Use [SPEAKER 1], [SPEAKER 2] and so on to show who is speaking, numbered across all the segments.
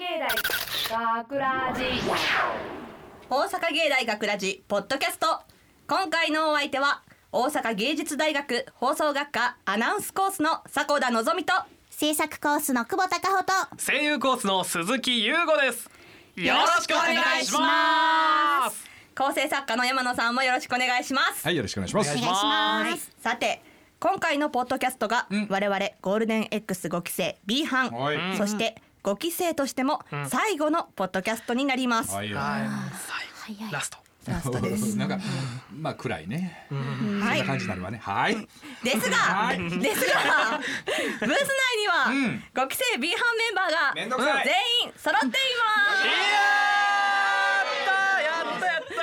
[SPEAKER 1] 芸大学ラジ
[SPEAKER 2] 大阪芸大学ラジポッドキャスト。今回のお相手は大阪芸術大学放送学科アナウンスコースの迫田のぞみと
[SPEAKER 3] 制作コースの久保孝穂と
[SPEAKER 4] 声優コースの鈴木優吾です。よろしくお願いします。
[SPEAKER 2] 構成作家の山野さんもよろしくお願いします、
[SPEAKER 5] はい、よろしくお願いします。
[SPEAKER 4] お願いします。
[SPEAKER 2] はい。さて今回のポッドキャストが
[SPEAKER 5] うん。
[SPEAKER 2] 我々ゴールデン X5 期生 B 班、
[SPEAKER 5] はい。
[SPEAKER 2] そして5期生としても最後のポッドキャストになります、
[SPEAKER 5] はい、
[SPEAKER 4] ラスト。
[SPEAKER 2] ラストです。
[SPEAKER 5] なんか、まあ暗いね。そん
[SPEAKER 2] はい。
[SPEAKER 5] な感じになるわね。はい。
[SPEAKER 2] ですが、ですが、ブース内には、
[SPEAKER 5] うん。
[SPEAKER 2] 5期生 B 班メンバーが全員揃っています。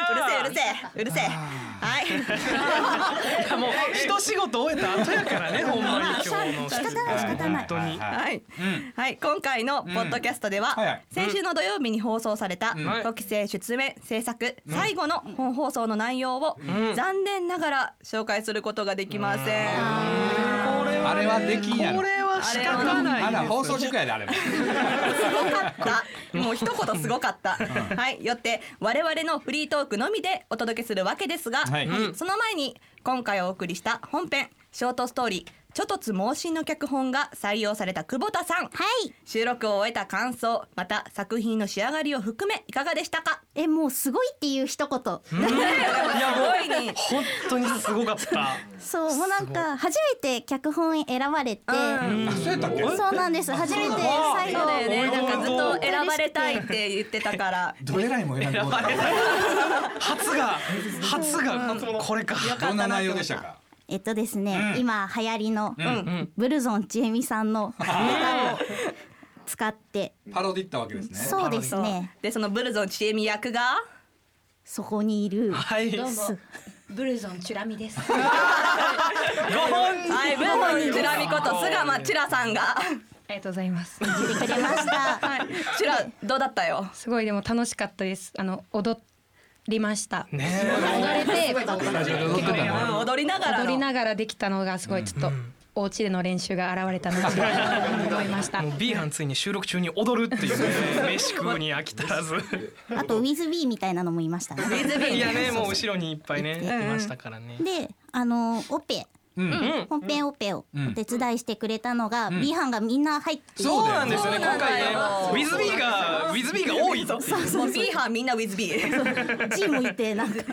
[SPEAKER 2] うるせえうるせえうるせえ。はい。
[SPEAKER 4] もう一仕事終えた後やからねほんまに今日の
[SPEAKER 3] 仕方ない仕方ない。
[SPEAKER 4] 本当に。
[SPEAKER 2] はい、
[SPEAKER 5] うん。
[SPEAKER 2] はい、今回のポッドキャストでは、先週の土曜日に放送された
[SPEAKER 5] ん。
[SPEAKER 2] 5期生出演制作最後の本放送の内容を残念ながら紹介することができません。
[SPEAKER 4] これ
[SPEAKER 5] あれはできんやろ
[SPEAKER 4] は仕方ない
[SPEAKER 5] あら、放送事故やで、あれも。
[SPEAKER 2] すごかった。もう一言すごかった。はい、よって我々のフリートークのみでお届けするわけですが、
[SPEAKER 5] はい。
[SPEAKER 2] はいその前に今回お送りした本編ショートストーリー「ちょとつ猛進」の脚本が採用された久保田さん。
[SPEAKER 3] はい。
[SPEAKER 2] 収録を終えた感想また作品の仕上がりを含めいかがでしたか？
[SPEAKER 3] えもうすごいっていう一言。
[SPEAKER 2] いやに。
[SPEAKER 4] 本当にすごかった。
[SPEAKER 3] そうもうなんか初めて脚本選ばれて。
[SPEAKER 5] そう
[SPEAKER 3] なんです。初めて最後。
[SPEAKER 2] だよね。なんかずっと選ばれたいって言ってたから。
[SPEAKER 5] どえらいも選んでもらった。
[SPEAKER 4] 初が初がこれか。
[SPEAKER 5] どんな内容でしたか？
[SPEAKER 3] えっとですね、
[SPEAKER 5] うん。
[SPEAKER 3] 今流行りの、
[SPEAKER 5] ん。
[SPEAKER 3] ブルゾンちえみさんのネタを使って。
[SPEAKER 5] パロディったわけですね。
[SPEAKER 3] そうですね。
[SPEAKER 2] でそのブルゾンちえみ役が？
[SPEAKER 3] そこにいる。
[SPEAKER 4] はい。ご
[SPEAKER 3] す
[SPEAKER 6] ブルゾンチュラミです。
[SPEAKER 4] 本
[SPEAKER 2] はいブルゾンジュラミこと菅間チュラさんが。
[SPEAKER 6] ありがとうございます。
[SPEAKER 3] 出てくれました。
[SPEAKER 2] はい。チュラどうだったよ？
[SPEAKER 6] すごいでも楽しかったです。あの踊りました。
[SPEAKER 4] ね
[SPEAKER 6] 踊れて
[SPEAKER 5] 踊
[SPEAKER 2] りながらの。
[SPEAKER 6] 踊りながらできたのがすごいちょっとお家での練習が現れたなと思いました。
[SPEAKER 4] も。う B 班ついに収録中に踊るっていうね飯食うに飽き足らず。
[SPEAKER 3] あとウィズビーみたいなのもいましたね。
[SPEAKER 2] ウィズビー
[SPEAKER 4] いやねもう後ろにいっぱいねいましたからね。
[SPEAKER 3] であのオペ。
[SPEAKER 5] うん。
[SPEAKER 3] 本編オペを
[SPEAKER 5] うん。
[SPEAKER 3] お手伝いしてくれたのが、B 班がみんな入って
[SPEAKER 5] そう
[SPEAKER 4] そうなんですよ。ね今回ね。ウィズビーがウィズビーが多いぞ
[SPEAKER 2] もう B 班みんなウィズビー。
[SPEAKER 3] G もいてなんか。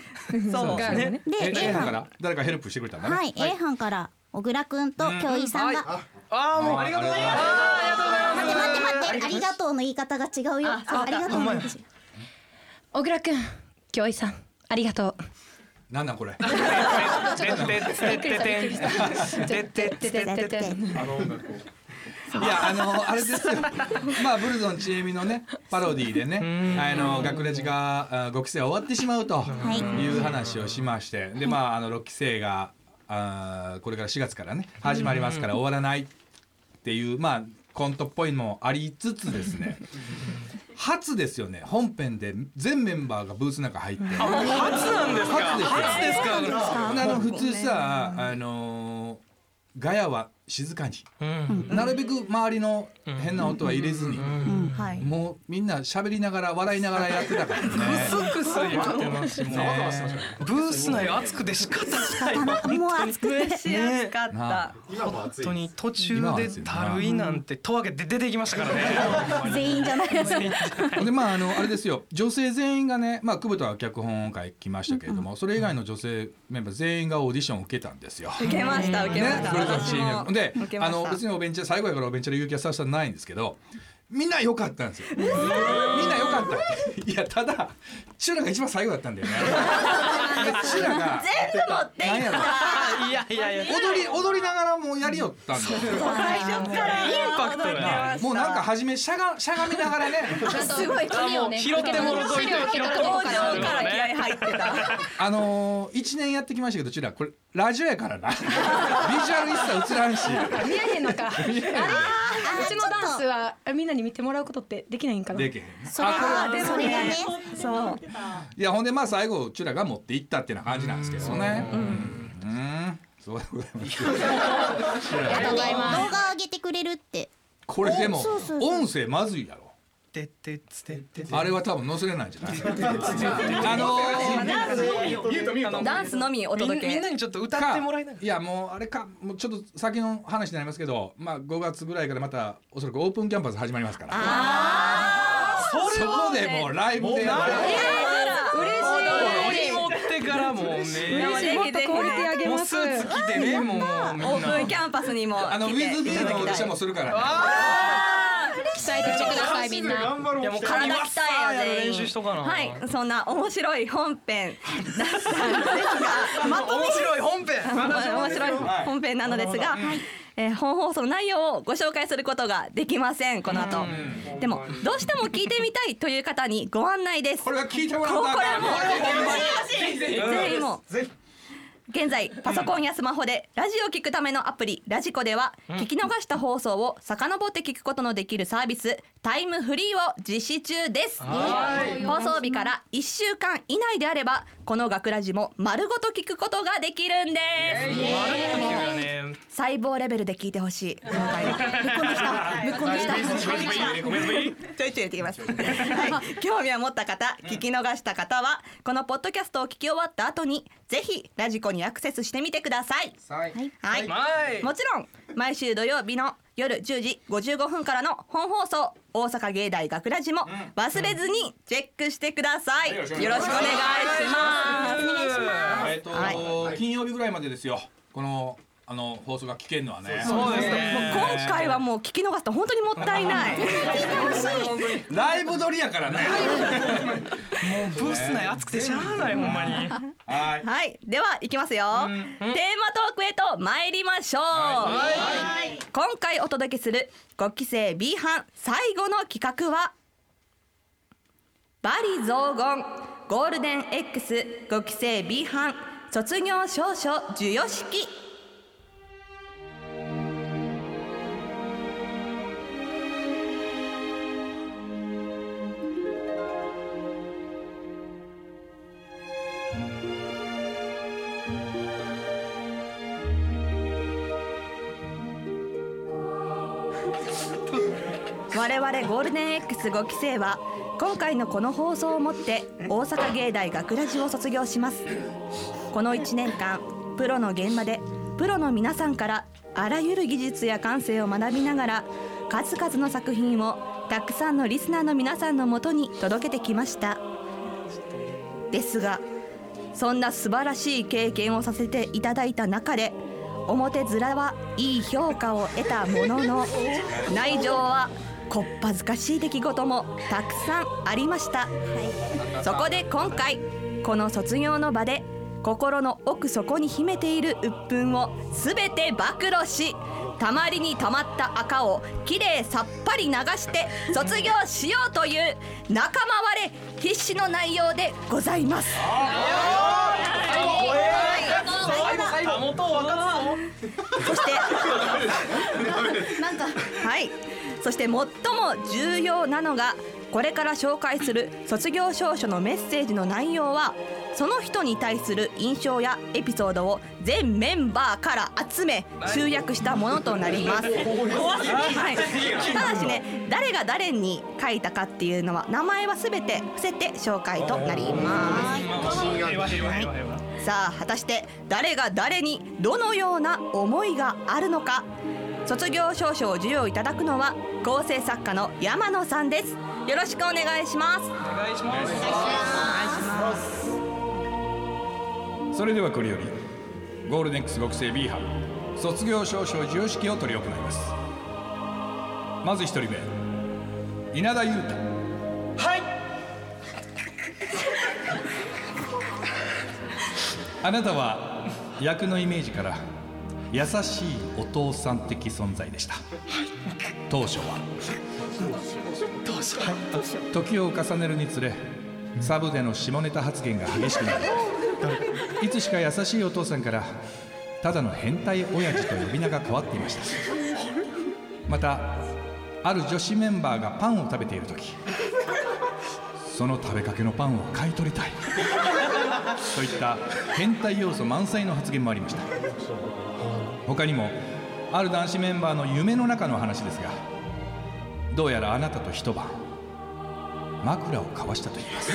[SPEAKER 2] そう
[SPEAKER 6] がね。
[SPEAKER 5] え、
[SPEAKER 3] で
[SPEAKER 5] A 班か
[SPEAKER 3] 班。
[SPEAKER 5] ら誰かヘルプしてくれたんだね。
[SPEAKER 3] はい、A 班から小倉くんと京井さんが、うんはい、
[SPEAKER 4] ああもうありがとうございます。
[SPEAKER 3] ありがとうございます。待って待ってありがとうの言い方が違うよ。
[SPEAKER 2] あ
[SPEAKER 3] りがとう
[SPEAKER 6] 小倉くん京井さんありがとう。
[SPEAKER 5] なんだこれ？
[SPEAKER 3] あの。
[SPEAKER 5] いやあのあれですよ。まあブルゾンちえみのねパロディでね、あの学レジが5期生終わってしまうと
[SPEAKER 3] い。
[SPEAKER 5] う話をしまして、でまああの6期生があこれから4月からね始まりますから終わらないっていうまあコントっぽいのもありつつですね。初ですよね本編で全メンバーがブースの中入って。
[SPEAKER 4] 初なんですか？
[SPEAKER 5] 初ですよ
[SPEAKER 4] 初ですか？
[SPEAKER 5] あの普通さあのガヤは静かに。
[SPEAKER 4] うん。
[SPEAKER 5] なるべく周りの変な音は入れずに、
[SPEAKER 2] はい。
[SPEAKER 5] もうみんな喋りながら笑いながらやってたからね。
[SPEAKER 4] クスクス言ってますしもうブース内熱くて仕方ない。
[SPEAKER 3] もう熱くて
[SPEAKER 2] 蒸し暑かった。
[SPEAKER 5] な
[SPEAKER 4] 本当に途中でたるいなんてとわけて出ていきましたからね。
[SPEAKER 3] 全員じゃないです
[SPEAKER 5] でまああのあれですよ。女性全員がねまあ久保田は脚本会来ましたけれども、それ以外の女性メンバー全員がオーディションを受けたんですよ。
[SPEAKER 2] 受けました受けました、
[SPEAKER 5] であの別にお弁当最後やからお弁当で言う気はさせたないんですけどみんな良かったんですよ。みんな良かった。いやただチュラが一番最後だったんだよね。でチュラが
[SPEAKER 2] 全部持ってい
[SPEAKER 5] やろ。
[SPEAKER 4] いやいやいや。
[SPEAKER 5] 踊り踊りながらもうやりよったんですよ。
[SPEAKER 2] た最初から。
[SPEAKER 4] インパクトが
[SPEAKER 5] もうなんか初めしゃがしゃがみながらね。
[SPEAKER 6] すごい
[SPEAKER 4] あもう拾ってもろといて拾ってもろ
[SPEAKER 2] 登
[SPEAKER 4] といて
[SPEAKER 2] 場から気合入ってた
[SPEAKER 5] あのー、1年やってきましたけどチュラこれラジオやからな。ビジュアル一切映らんし。
[SPEAKER 6] 見られへんのか。あれ、うちのダンスはみんなに見てもらうことってできないんかな？
[SPEAKER 5] でけへん
[SPEAKER 3] それは
[SPEAKER 2] でも
[SPEAKER 3] それがね
[SPEAKER 2] そう
[SPEAKER 5] いやほんでまあ最後チュラが持っていったっていうな感じなんですけどね。うん。うん。そうでございます。
[SPEAKER 6] ありがとうございます。
[SPEAKER 3] 動画上げてくれるって。
[SPEAKER 5] これでも
[SPEAKER 3] そうそう。そう
[SPEAKER 5] 音声まずいやろ
[SPEAKER 7] てってつてって
[SPEAKER 5] あれは多分載せれないんじゃない？あのー
[SPEAKER 2] ダンスのみお届け
[SPEAKER 7] みんなにちょっと歌ってもらいなが
[SPEAKER 5] いやもうあれかもうちょっと先の話になりますけどまあ5月ぐらいからまたおそらくオープンキャンパス始まりますからそこでもうライブで
[SPEAKER 7] からもうね
[SPEAKER 6] もっとクオリティ上げます
[SPEAKER 7] もうスーツ着てねもう
[SPEAKER 2] オープンキ
[SPEAKER 7] な
[SPEAKER 2] ャンパスにも
[SPEAKER 5] あのウィズビーのオーディションもするからね
[SPEAKER 6] 鍛えてみてくださいみんな。
[SPEAKER 7] いやもう髪
[SPEAKER 2] 体
[SPEAKER 7] は
[SPEAKER 2] 鍛えよ全員
[SPEAKER 7] 練習しとかな。
[SPEAKER 2] はいそんな面白い本編だったんですがまとめ
[SPEAKER 7] 面白い本編。
[SPEAKER 2] 面白い本編。なのですが、えー本放送の内容をご紹介することができませんこの後。でもどうしても聞いてみたいという方にご案内です。
[SPEAKER 5] これは聞いてもらう
[SPEAKER 2] ここれはもう
[SPEAKER 5] これは
[SPEAKER 2] ぜひもう現在パソコンやスマホでラジオを聞くためのアプリラジコでは聞き逃した放送を遡って聞くことのできるサービスタイムフリーを実施中です。放送日から1週間以内であればこの学ラジも丸ごと聞くことができるんです。細胞レベルで聞いてほしい。今回。はぶっこんでした。ぶっこんでした。ちょいちょい言ってきます、はい、興味を持った方聞き逃した方はこのポッドキャストを聞き終わった後にぜひラジコにアクセスしてみてください。
[SPEAKER 5] はい。
[SPEAKER 2] はい、
[SPEAKER 7] はい。
[SPEAKER 2] もちろん毎週土曜日の夜10時55分からの本放送。大阪芸大学ラジも忘れずにチェックしてください、よろしくお願いします。
[SPEAKER 5] えっと、
[SPEAKER 2] は
[SPEAKER 5] 金曜日ぐらいまでですよ。このあの放送が聞けるのはね。
[SPEAKER 7] そうですね。
[SPEAKER 2] 今回はもう聞き逃すと本当にもったいない。
[SPEAKER 5] ライブ撮りやからね。
[SPEAKER 7] ブース内熱くてしゃあないほんまに。
[SPEAKER 5] はい。
[SPEAKER 2] はい、では行きますよ、テーマトークへと参りましょう、今回お届けする5期生 B 班最後の企画はバリ雑言ゴールデン X5 期生 B 班卒業証書授与式ゴールデン X5 期生は今回のこの放送をもって大阪芸大学ラジを卒業します。この1年間プロの現場でプロの皆さんからあらゆる技術や感性を学びながら数々の作品をたくさんのリスナーの皆さんのもとに届けてきました。ですがそんな素晴らしい経験をさせていただいた中で表面はいい評価を得たものの内情はこっぱずかしい出来事もたくさんありました。そこで今回この卒業の場で心の奥底に秘めている鬱憤を全て暴露したまりにたまった赤をきれいさっぱり流して卒業しようという仲間割れ必死の内容でございます。そして。はい。そして最も重要なのがこれから紹介する卒業証書のメッセージの内容はその人に対する印象やエピソードを全メンバーから集め集約したものとなります。はい、ただしね誰が誰に書いたかっていうのは名前は全て伏せて紹介となります。さあ果たして誰が誰にどのような思いがあるのか。卒業証書を授与いただくのは構成作家の山野さんです。よろしくお願いします。
[SPEAKER 7] お願いします。
[SPEAKER 5] それではこれよりゴールデン X 期生 B 班卒業証書授与式を執り行います。まず一人目稲田裕太。
[SPEAKER 7] はい
[SPEAKER 5] あなたは役のイメージから優しいお父さん的存在でした。当初は。時を重ねるにつれサブでの下ネタ発言が激しくなりいつしか優しいお父さんからただの変態親父と呼び名が変わっていました。またある女子メンバーがパンを食べている時その食べかけのパンを買い取りたいといった変態要素満載の発言もありました。他にもある男子メンバーの夢の中の話ですがどうやらあなたと一晩枕を交わしたと言います。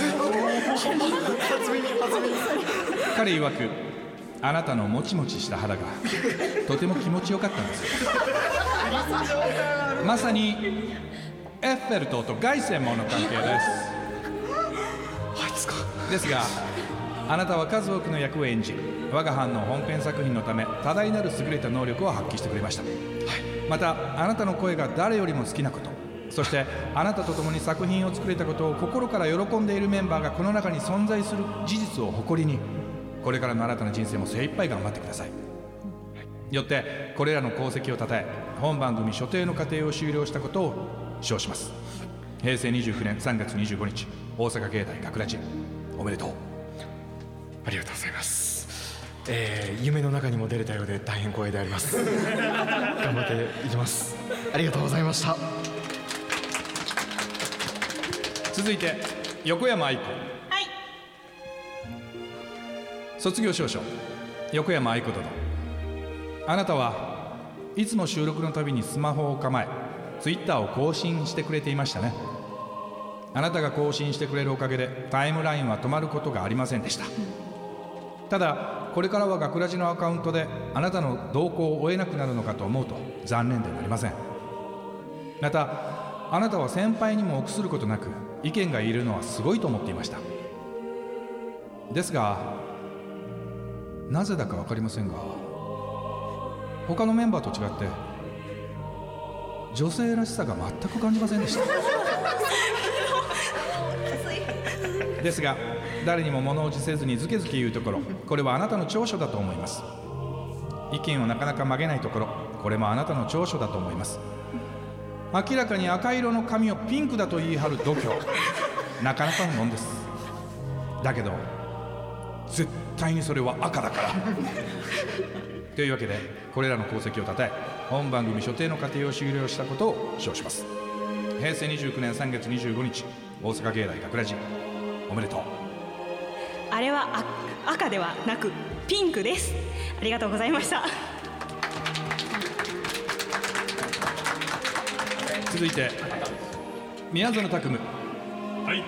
[SPEAKER 5] 彼曰くあなたのもちもちした肌がとても気持ちよかったんです。よまさにエッフェル塔と凱旋門の関係です。
[SPEAKER 7] あいつか。
[SPEAKER 5] ですがあなたは数多くの役を演じ我が班の本編作品のため多大なる優れた能力を発揮してくれました、またあなたの声が誰よりも好きなことそしてあなたと共に作品を作れたことを心から喜んでいるメンバーがこの中に存在する事実を誇りにこれからの新たな人生も精一杯頑張ってください。よってこれらの功績をたたえ本番組所定の過程を終了したことを称します。平成29年3月25日大阪芸大学ラジおめでとう
[SPEAKER 7] ありがとうございます。えー、夢の中にも出れたようで大変光栄であります。頑張っていきます。ありがとうございました。
[SPEAKER 5] 続いて横山愛子。はい。卒業証書。横山愛子殿。あなたはいつも収録のたびにスマホを構えツイッターを更新してくれていましたね。あなたが更新してくれるおかげでタイムラインは止まることがありませんでしたただこれからは学ラジのアカウントであなたの動向を追えなくなるのかと思うと残念でなりません。またあなたは先輩にも臆することなく意見がいるのはすごいと思っていました。ですがなぜだか分かりませんが他のメンバーと違って女性らしさが全く感じませんでした。ですが誰にも物おじせずにずけずけ言うところ。これはあなたの長所だと思います。意見をなかなか曲げないところ。これもあなたの長所だと思います。明らかに赤色の髪をピンクだと言い張る度胸。なかなかのもんです。だけど絶対にそれは赤だから。というわけでこれらの功績をたたえ本番組所定の過程を終了したことを称します。平成29年3月25日大阪芸大学ラジ。おめでとう。
[SPEAKER 3] あれはあ赤ではなくピンクです。ありがとうございました。
[SPEAKER 5] 続いて宮園拓夢。
[SPEAKER 4] はい。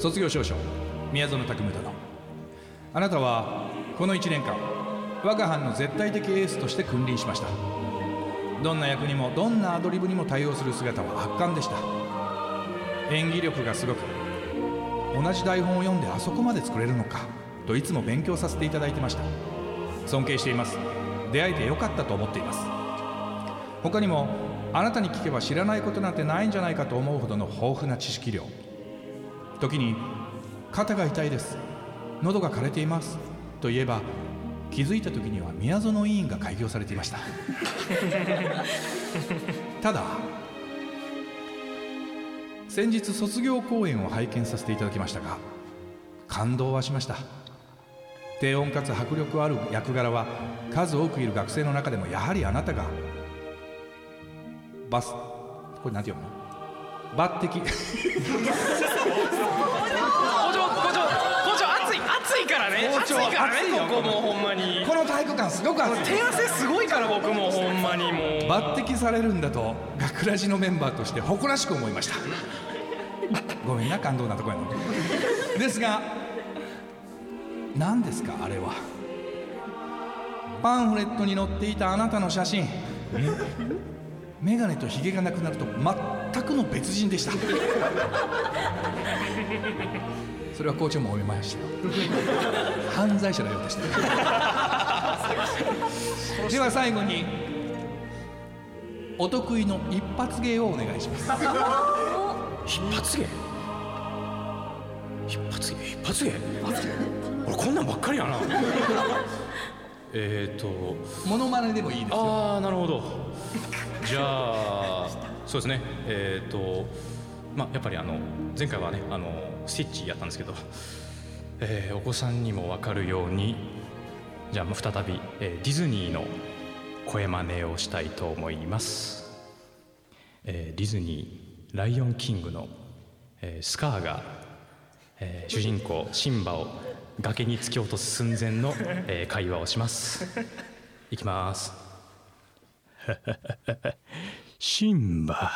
[SPEAKER 5] 卒業証書宮園拓夢殿。あなたはこの1年間我が班の絶対的エースとして君臨しました。どんな役にもどんなアドリブにも対応する姿は圧巻でした。演技力がすごく同じ台本を読んであそこまで作れるのかといつも勉強させていただいてました。尊敬しています。出会えてよかったと思っています。他にもあなたに聞けば知らないことなんてないんじゃないかと思うほどの豊富な知識量。時に肩が痛いです。喉が枯れています。と言えば気づいた時には宮園委員が開業されていました。ただ先日卒業公演を拝見させていただきましたが感動はしました。低音かつ迫力ある役柄は数多くいる学生の中でもやはりあなたがバスこれなんて読む？の抜擢。
[SPEAKER 7] 校長校長校長暑い暑いからね。
[SPEAKER 5] 校長
[SPEAKER 7] 暑いからねここもうほんまに。
[SPEAKER 5] この体育館すごく熱い。
[SPEAKER 7] 手汗すごいから僕もほんまに。もう
[SPEAKER 5] 抜擢されるんだと学ラジのメンバーとして誇らしく思いましたごめんな感動なとこやのですが何ですかあれは。パンフレットに載っていたあなたの写真。眼鏡とひげがなくなると全くの別人でした。それは校長もお見ました。犯罪者のようでした。では最後にお得意の一発芸をお願いします。
[SPEAKER 7] 一発芸？一発芸？一発芸？俺こんなんばっかりやな。えーと。
[SPEAKER 5] モノマネでもいいですよ。
[SPEAKER 7] ああなるほど。じゃあそうですね。えーとまあやっぱりあの前回はねあのスティッチやったんですけど、えーお子さんにも分かるようにじゃあ再び、えーディズニーの声真似をしたいと思います、えーディズニー「ライオンキングの」えースカーが、えー主人公シンバを崖に突き落とす寸前の、えー会話をします。いきます。シンバ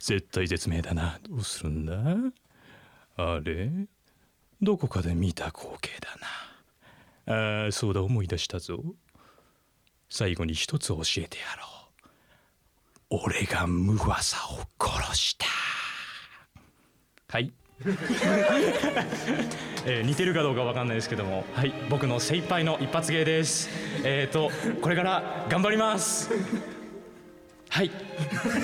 [SPEAKER 7] 絶対絶命だな。どうするんだ？あれ？どこかで見た光景だな。あーそうだ思い出したぞ。最後に一つ教えてやろう。俺がムワサを殺した。はい。えー似てるかどうかわかんないですけども。はい。僕の精一杯の一発芸です。えっ、ー、とこれから頑張ります。はい。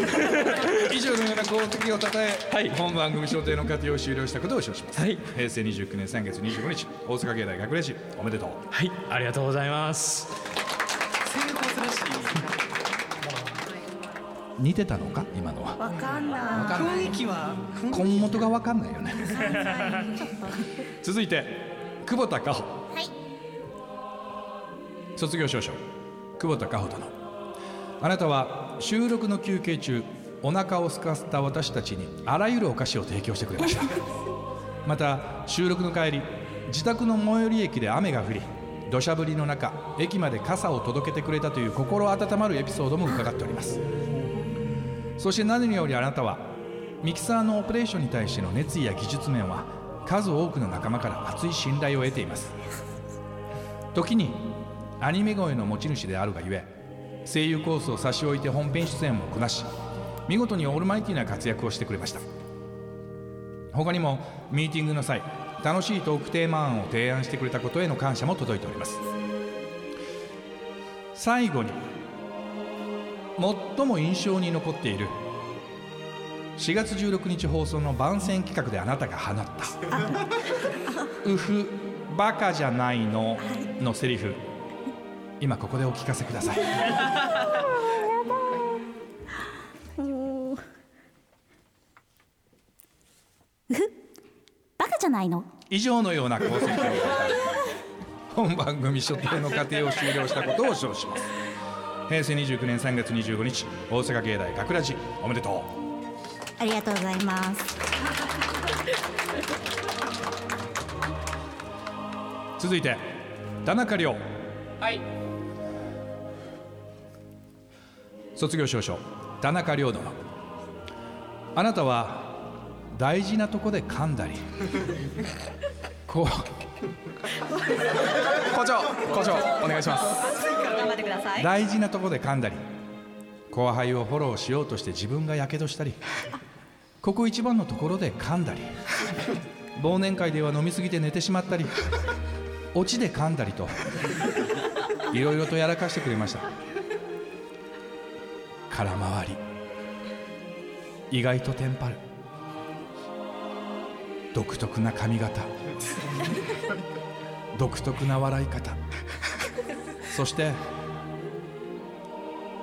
[SPEAKER 5] 以上のような功績をたたえ、
[SPEAKER 7] はい。
[SPEAKER 5] 本番組所定の過程を終了したことを承知します、
[SPEAKER 7] はい。
[SPEAKER 5] 平成29年3月25日大阪芸大学レジおめでとう。
[SPEAKER 7] はい。ありがとうございます
[SPEAKER 5] 似てたのか？今のは。
[SPEAKER 2] わかんない。
[SPEAKER 5] わかんない。
[SPEAKER 3] 雰囲気は
[SPEAKER 5] 根元がわかんないよね。続いて久保田加穂。卒業証書。久保田加穂殿。あなたは収録の休憩中お腹を空かせた私たちにあらゆるお菓子を提供してくれました。また収録の帰り自宅の最寄り駅で雨が降り土砂降りの中駅まで傘を届けてくれたという心温まるエピソードも伺っておりますそして何よりあなたはミキサーのオペレーションに対しての熱意や技術面は数多くの仲間から厚い信頼を得ています。時にアニメ声の持ち主であるがゆえ声優コースを差し置いて本編出演もこなし見事にオールマイティな活躍をしてくれました。他にもミーティングの際楽しいトークテーマ案を提案してくれたことへの感謝も届いております。最後に最も印象に残っている。4月16日放送の番宣企画であなたが放った「うふバカじゃないの」のセリフ。今ここでお聞かせください。
[SPEAKER 8] バカじゃないの？
[SPEAKER 5] 以上のような功績を本番組所定の過程を終了したことを称します平成29年3月25日大阪芸大学ラジおめでと
[SPEAKER 8] ありがとうございます。
[SPEAKER 5] う続いて田中亮。
[SPEAKER 4] はい。
[SPEAKER 5] 卒業証書田中亮殿。あなたは大事なとこで噛んだりこう。
[SPEAKER 4] 校長校長お願いします
[SPEAKER 2] 頑張ってください。
[SPEAKER 5] 大事なとこで噛んだり後輩をフォローしようとして自分がやけどしたりここ一番のところで噛んだり忘年会では飲みすぎて寝てしまったりオチで噛んだりといろいろとやらかしてくれました。空回り意外とテンパる。独特な髪型独特な笑い方。そして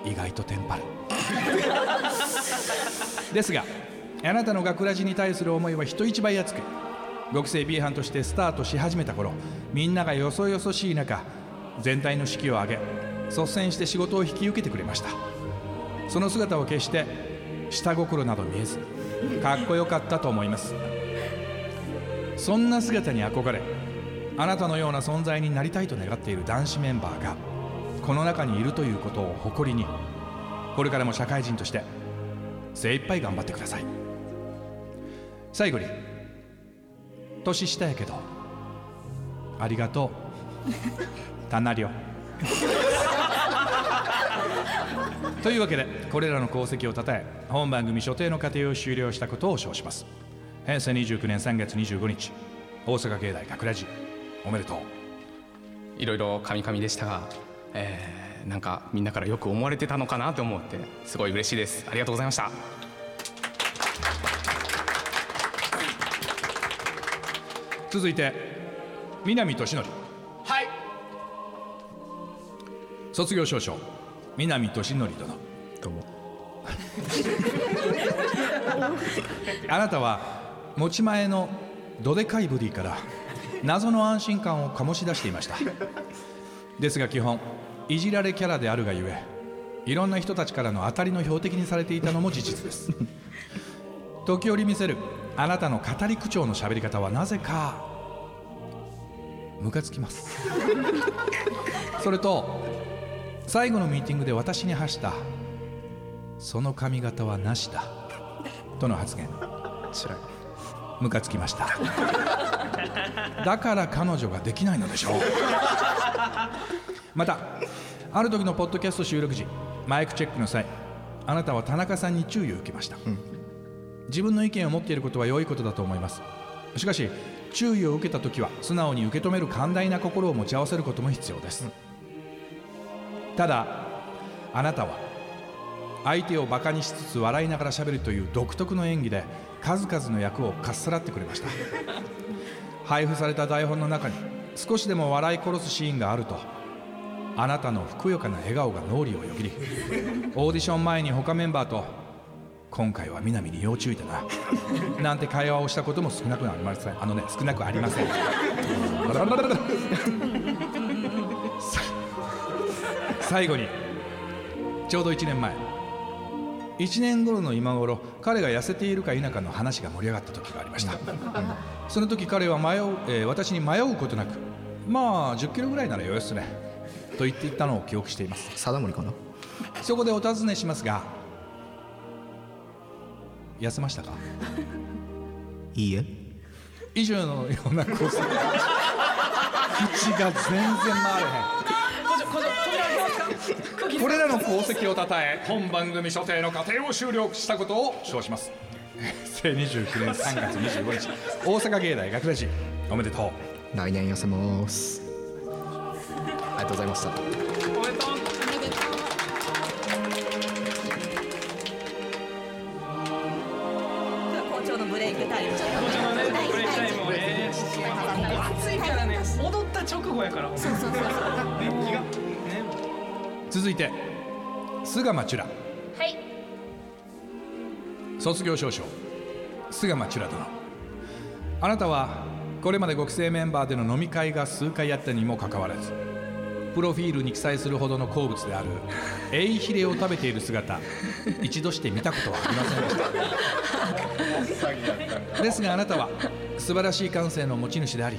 [SPEAKER 5] 意外とテンパる。ですがあなたの学ラジに対する思いは人一倍熱く極性 B 班としてスタートし始めた頃みんながよそよそしい中全体の士気を上げ率先して仕事を引き受けてくれました。その姿を決して下心など見えずかっこよかったと思います。そんな姿に憧れあなたのような存在になりたいと願っている男子メンバーがこの中にいるということを誇りにこれからも社会人として精一杯頑張ってください。最後に年下やけどありがとう。というわけでこれらの功績をたたえ本番組所定の過程を終了したことを称します。平成29年3月25日大阪芸大学ラジおめでとう。
[SPEAKER 9] いろいろカミカミでしたが、えーなんかみんなからよく思われてたのかなと思ってすごい嬉しいです。ありがとうございました。
[SPEAKER 5] 続いて南俊則。
[SPEAKER 4] はい。
[SPEAKER 5] 卒業証書南俊則殿。
[SPEAKER 7] どうも。
[SPEAKER 5] あなたは持ち前のどでかいボディから謎の安心感を醸し出していました。ですが基本いじられキャラであるがゆえいろんな人たちからの当たりの標的にされていたのも事実です。時折見せるあなたの語り口調の喋り方はなぜかムカつきます。それと最後のミーティングで私に発したその髪型はなしだ。との発言。
[SPEAKER 9] つらい。
[SPEAKER 5] ムカつきました。だから彼女ができないのでしょう。またある時のポッドキャスト収録時マイクチェックの際あなたは田中さんに注意を受けました、自分の意見を持っていることは良いことだと思います。しかし注意を受けた時は素直に受け止める寛大な心を持ち合わせることも必要です、ただあなたは相手をバカにしつつ笑いながら喋るという独特の演技で数々の役をかっさらってくれました。配布された台本の中に少しでも笑い殺すシーンがあるとあなたのふくよかな笑顔が脳裏をよぎりオーディション前に他メンバーと今回は南に要注意だななんて会話をしたことも少なくありません。あのね少なくありません。最後にちょうど1年前1年頃の今頃彼が痩せているか否かの話が盛り上がった時がありました、その時彼は迷う、えー私に迷うことなくまあ1 0キロぐらいならよよっすね。と言っていったのを記憶しています。
[SPEAKER 9] 貞森かな？
[SPEAKER 5] そこでお尋ねしますが痩せましたか？
[SPEAKER 9] いいえ。
[SPEAKER 5] 以上のような構成口が全然回れへんこれらの功績をたたえ本番組所定の過程を終了したことを称します。平成29年3月25日大阪芸大学ラジおめでとう。
[SPEAKER 9] 来年痩せます。ありがとうございました
[SPEAKER 5] 菅間チュラ
[SPEAKER 1] はい。
[SPEAKER 5] 卒業証書。菅間チュラ殿。あなたはこれまで5期生メンバーでの飲み会が数回あったにもかかわらずプロフィールに記載するほどの好物である エイヒレを食べている姿一度して見たことはありませんでした。ですがあなたは素晴らしい感性の持ち主であり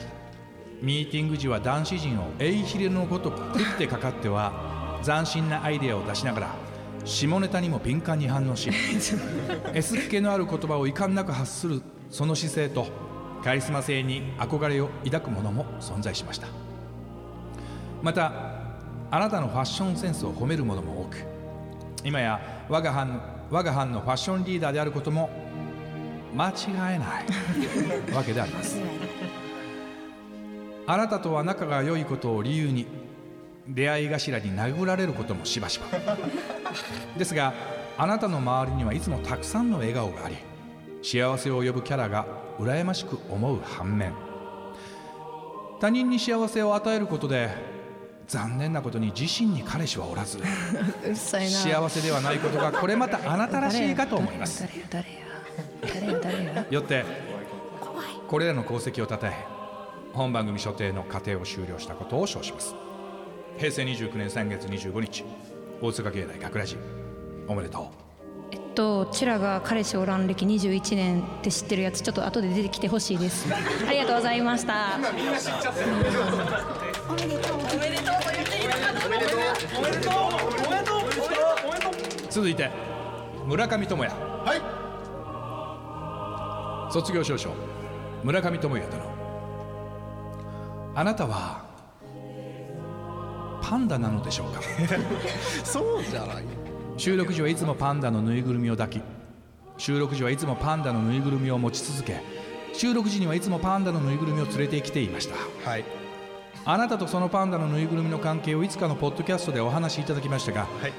[SPEAKER 5] ミーティング時は男子陣をエイヒレのごとく食ってかかっては斬新なアイデアを出しながら下ネタにも敏感に反応し S っ気のある言葉を遺憾なく発するその姿勢とカリスマ性に憧れを抱く者も存在しました。またあなたのファッションセンスを褒める者も多く今や我が班我が班のファッションリーダーであることも間違えない。わけであります。あなたとは仲が良いことを理由に出会い頭に殴られることもしばしばですがあなたの周りにはいつもたくさんの笑顔があり幸せを呼ぶキャラが羨ましく思う反面他人に幸せを与えることで残念なことに自身に彼氏はおらず幸せではないことがこれまたあなたらしいかと思います。よってこれらの功績をたたえ本番組所定の過程を終了したことを称します。平成29年3月25日大阪芸大学ラジおめでとう。
[SPEAKER 6] えっとチュラが彼氏おらん歴21年って知ってるやつちょっと後で出てきてほしいです。ありがとうございました。
[SPEAKER 5] 続いて村上智也はい卒業証書村上智也殿あなたはパンダなのでしょうか？
[SPEAKER 9] そうじゃない。
[SPEAKER 5] 収録時はいつもパンダのぬいぐるみを抱き収録時はいつもパンダのぬいぐるみを持ち続け収録時にはいつもパンダのぬいぐるみを連れてきていました。
[SPEAKER 9] はい。
[SPEAKER 5] あなたとそのパンダのぬいぐるみの関係をいつかのポッドキャストでお話しいただきましたが、
[SPEAKER 9] はい。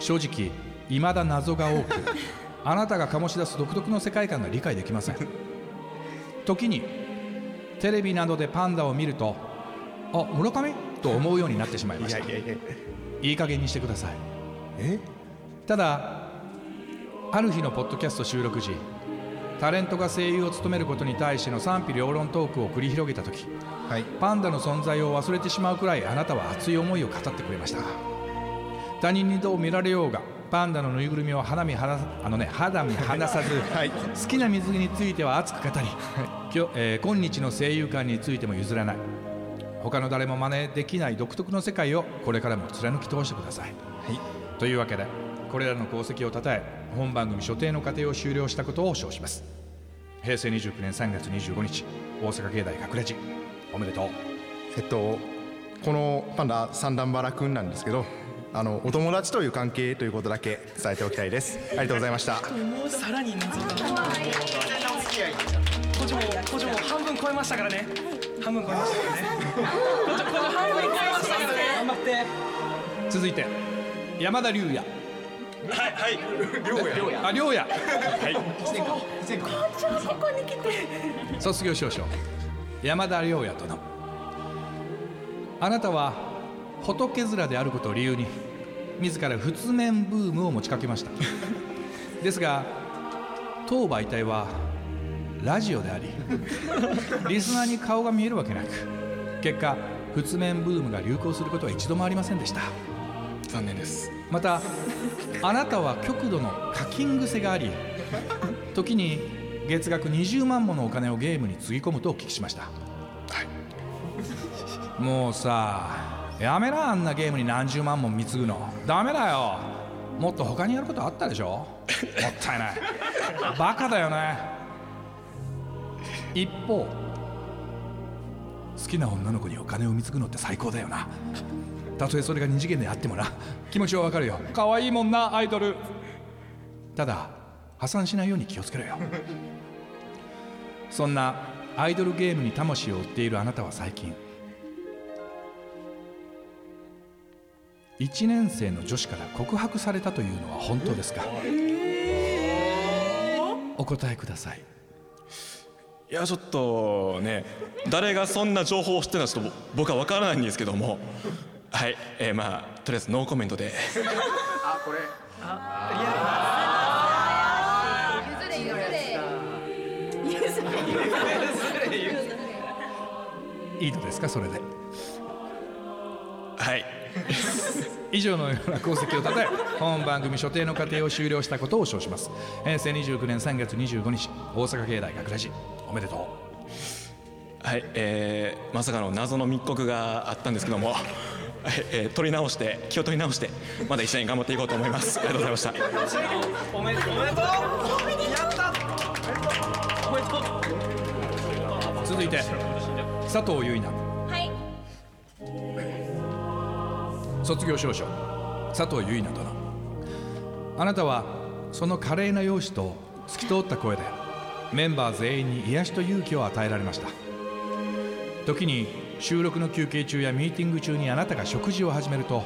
[SPEAKER 5] 正直未だ謎が多く あなたが醸し出す独特の世界観が理解できません。時にテレビなどでパンダを見るとあ村上？と思うようになってしまいました。
[SPEAKER 9] いやい
[SPEAKER 5] 加減にしてください。
[SPEAKER 9] え？
[SPEAKER 5] ただある日のポッドキャスト収録時タレントが声優を務めることに対しての賛否両論トークを繰り広げた時
[SPEAKER 9] はい。
[SPEAKER 5] パンダの存在を忘れてしまうくらいあなたは熱い思いを語ってくれました。他人にどう見られようがパンダのぬいぐるみを肌身離さあのね肌身離さず、
[SPEAKER 9] はい。
[SPEAKER 5] 好きな水着については熱く語り、今日えー今日の声優感についても譲らない他の誰も真似できない独特の世界をこれからも貫き通してください、というわけでこれらの功績をたたえ本番組所定の過程を終了したことを称します。平成29年3月25日大阪芸大学レジおめでとう。
[SPEAKER 10] えっとこのパンダ三段バラくんなんですけどあのお友達という関係ということだけ伝えておきたいです。ありがとうございました。
[SPEAKER 4] も うさらに謎がこっちもこっちも半分超えましたからね半分超えましたねこっちこっち半分超えましたね頑張って。
[SPEAKER 5] 続いて山田龍也。
[SPEAKER 4] はいはい。
[SPEAKER 5] 龍也。あ龍也。
[SPEAKER 4] はい。
[SPEAKER 5] 卒業証書。山田龍也殿あなたは仏面であることを理由に自ら仏面ブームを持ちかけました。ですが当媒体はラジオでありリスナーに顔が見えるわけなく結果仏面ブームが流行することは一度もありませんでした。
[SPEAKER 10] 残念です。
[SPEAKER 5] またあなたは極度の課金癖があり時に月額20万ものお金をゲームにつぎ込むとお聞きしました、もうさやめなあんなゲームに何十万も貢ぐの。ダメだよ。もっと他にやることあったでしょ？もったいない。バカだよね一方好きな女の子にお金を貢ぐのって最高だよな。たとえそれが二次元であってもな。気持ちはわかるよ。可愛いもんなアイドル。ただ破産しないように気をつけろよ。そんなアイドルゲームに魂を売っているあなたは最近1年生の女子から告白されたというのは本当ですか？お答えください
[SPEAKER 11] いやちょっとね誰がそんな情報を知ってるのかちょっと僕は分からないんですけども。はい、えー、まあとりあえずノーコメントで。
[SPEAKER 4] あこれ。
[SPEAKER 1] 譲れ譲れ
[SPEAKER 5] いいのですかそれで
[SPEAKER 11] はい
[SPEAKER 5] 以上のような功績をたたえ本番組所定の過程を終了したことを称します。平成29年3月25日大阪芸大学ラジおめでと
[SPEAKER 11] はいえー、まさかの謎の密告があったんですけども、はいえー、取り直して気を取り直してまだ一緒に頑張っていこうと思います。ありがとうございました。
[SPEAKER 4] おめでとうおめでとうやったおめでとう
[SPEAKER 5] う。続いて佐藤結菜卒業証書佐藤結菜殿。あなたはその華麗な容姿と透き通った声でメンバー全員に癒しと勇気を与えられました。時に収録の休憩中やミーティング中にあなたが食事を始めると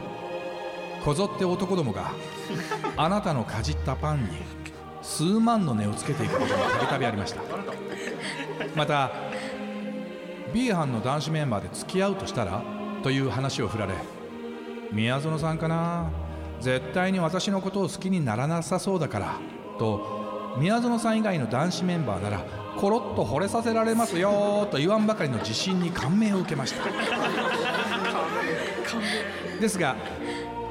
[SPEAKER 5] こぞって男どもがあなたのかじったパンに数万の値をつけていくことがたびたびありました。また B 班の男子メンバーで付き合うとしたらという話を振られ宮園さんかな。絶対に私のことを好きにならなさそうだから。と宮園さん以外の男子メンバーならコロッと惚れさせられますよと言わんばかりの自信に感銘を受けました。ですが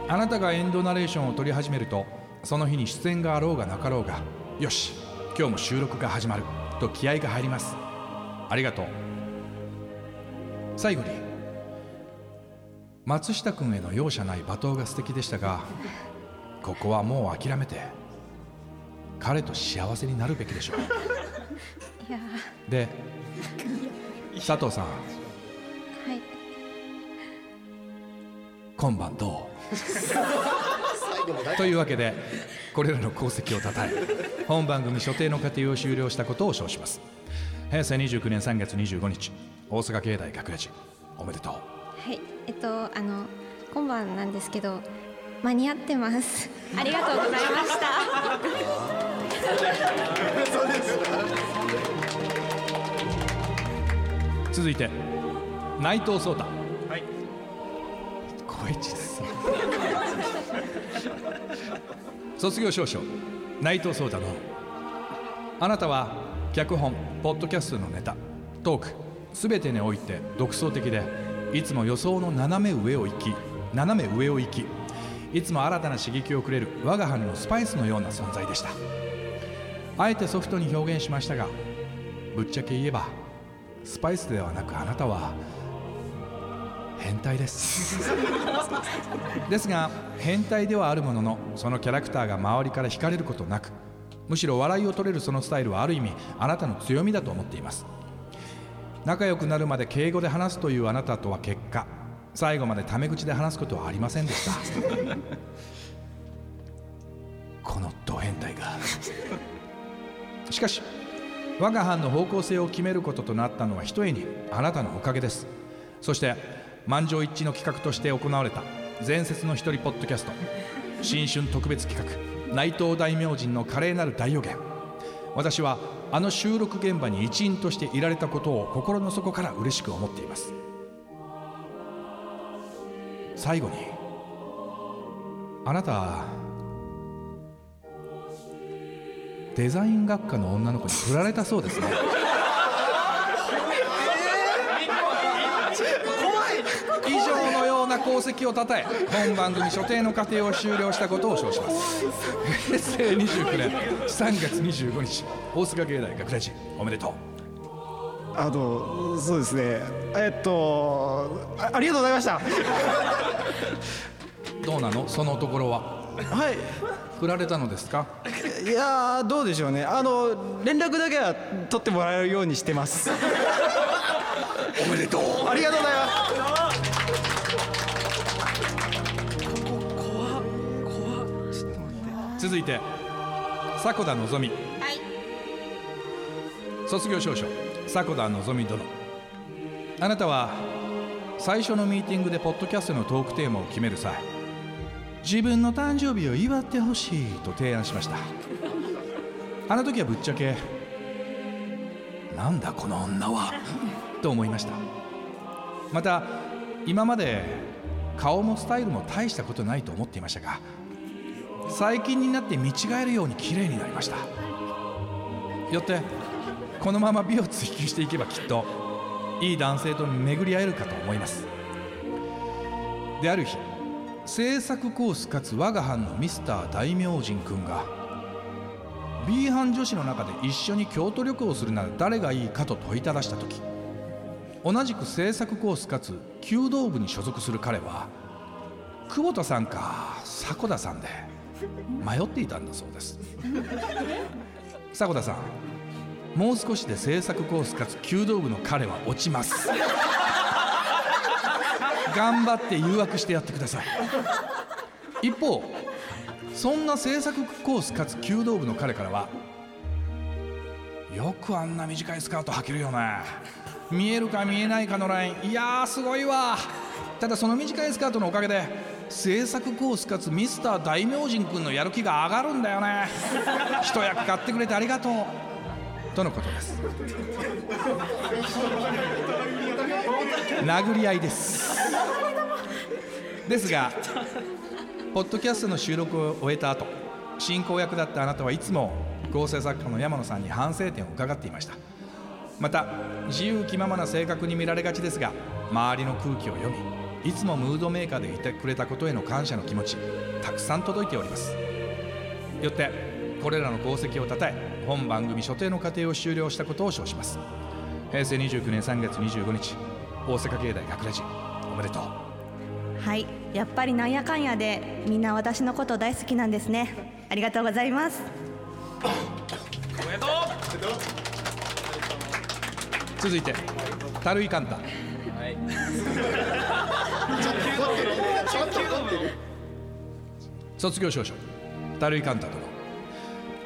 [SPEAKER 5] あなたがエンドナレーションを取り始めるとその日に出演があろうがなかろうがよし今日も収録が始まる。と気合が入ります。ありがとう。最後に松下君への容赦ない罵倒が素敵でしたがここはもう諦めて彼と幸せになるべきでしょう。
[SPEAKER 6] いや
[SPEAKER 5] で佐藤さん。
[SPEAKER 6] はい。
[SPEAKER 5] 今晩どう？というわけでこれらの功績をたたえ本番組所定の過程を終了したことを称します。平成29年3月25日大阪芸大学ラジおめでとう
[SPEAKER 6] はいえっとあの今晩なんですけど間に合ってます。ありがとうございました。
[SPEAKER 5] 続いて内藤壮太。
[SPEAKER 4] はい。
[SPEAKER 5] 声小さ卒業証書内藤壮太の。あなたは脚本ポッドキャストのネタトークすべてにおいて独創的でいつも予想の斜め上を行き斜め上を行きいつも新たな刺激をくれる我が班のスパイスのような存在でした。あえてソフトに表現しましたがぶっちゃけ言えばスパイスではなくあなたは変態です。ですが変態ではあるもののそのキャラクターが周りから惹かれることなくむしろ笑いを取れるそのスタイルはある意味あなたの強みだと思っています。仲良くなるまで敬語で話すというあなたとは結果最後までタメ口で話すことはありませんでした。このド変態が。しかし我が班の方向性を決めることとなったのはひとえにあなたのおかげです。そして満場一致の企画として行われた伝説の一人ポッドキャスト。新春特別企画内藤大明神の華麗なる大予言私はあの収録現場に一員としていられたことを心の底から嬉しく思っています。最後にあなたデザイン学科の女の子に振られたそうですね。以上のような功績をたたえ本番組所定の過程を終了したことを称します。平成29年3月25日大阪芸大学ラジおめでとう。
[SPEAKER 12] あのそうですね。えっとあありがとうございました。
[SPEAKER 5] どうなの？そのところは？
[SPEAKER 12] はい。
[SPEAKER 5] 振られたのですか？
[SPEAKER 12] いやーどうでしょうね。あの連絡だけは取ってもらえるようにしてます。
[SPEAKER 5] おめでとう。
[SPEAKER 12] ありがとうございます
[SPEAKER 5] 続いて迫田のぞみ
[SPEAKER 1] はい。
[SPEAKER 5] 卒業証書迫田のぞみ殿。あなたは最初のミーティングでポッドキャストのトークテーマを決める際自分の誕生日を祝ってほしいと提案しました。あの時はぶっちゃけなんだこの女はと思いました。また今まで顔もスタイルも大したことないと思っていましたが最近になって見違えるように綺麗になりました。よってこのまま美を追求していけばきっといい男性と巡り合えるかと思います。である日制作コースかつ我が班のミスター大明神君が B 班女子の中で一緒に京都旅行をするなら誰がいいかと問いただした時同じく制作コースかつ弓道部に所属する彼は久保田さんか迫田さんで迷っていたんだそうです。迫田さんもう少しで制作コースかつ弓道部の彼は落ちます。頑張って誘惑してやってください。一方そんな制作コースかつ弓道部の彼からはよくあんな短いスカート履けるよね。見えるか見えないかのライン。いやーすごいわ。ただその短いスカートのおかげで制作コースかつミスター大明神君のやる気が上がるんだよね。一役買ってくれてありがとう。とのことです。殴り合いです。ですがポッドキャストの収録を終えた後進行役だったあなたはいつも合成作家の山野さんに反省点を伺っていました。また自由気ままな性格に見られがちですが周りの空気を読みいつもムードメーカーでいてくれたことへの感謝の気持ちたくさん届いております。よってこれらの功績をたたえ本番組所定の過程を終了したことを称します。平成29年3月25日大阪芸大学ラジおめでとう。
[SPEAKER 2] はいやっぱりなんやかんやでみんな私のこと大好きなんですね。ありがとうございます。
[SPEAKER 5] おめでとう。続いて樽井寛太卒業証書。樽井寛太殿。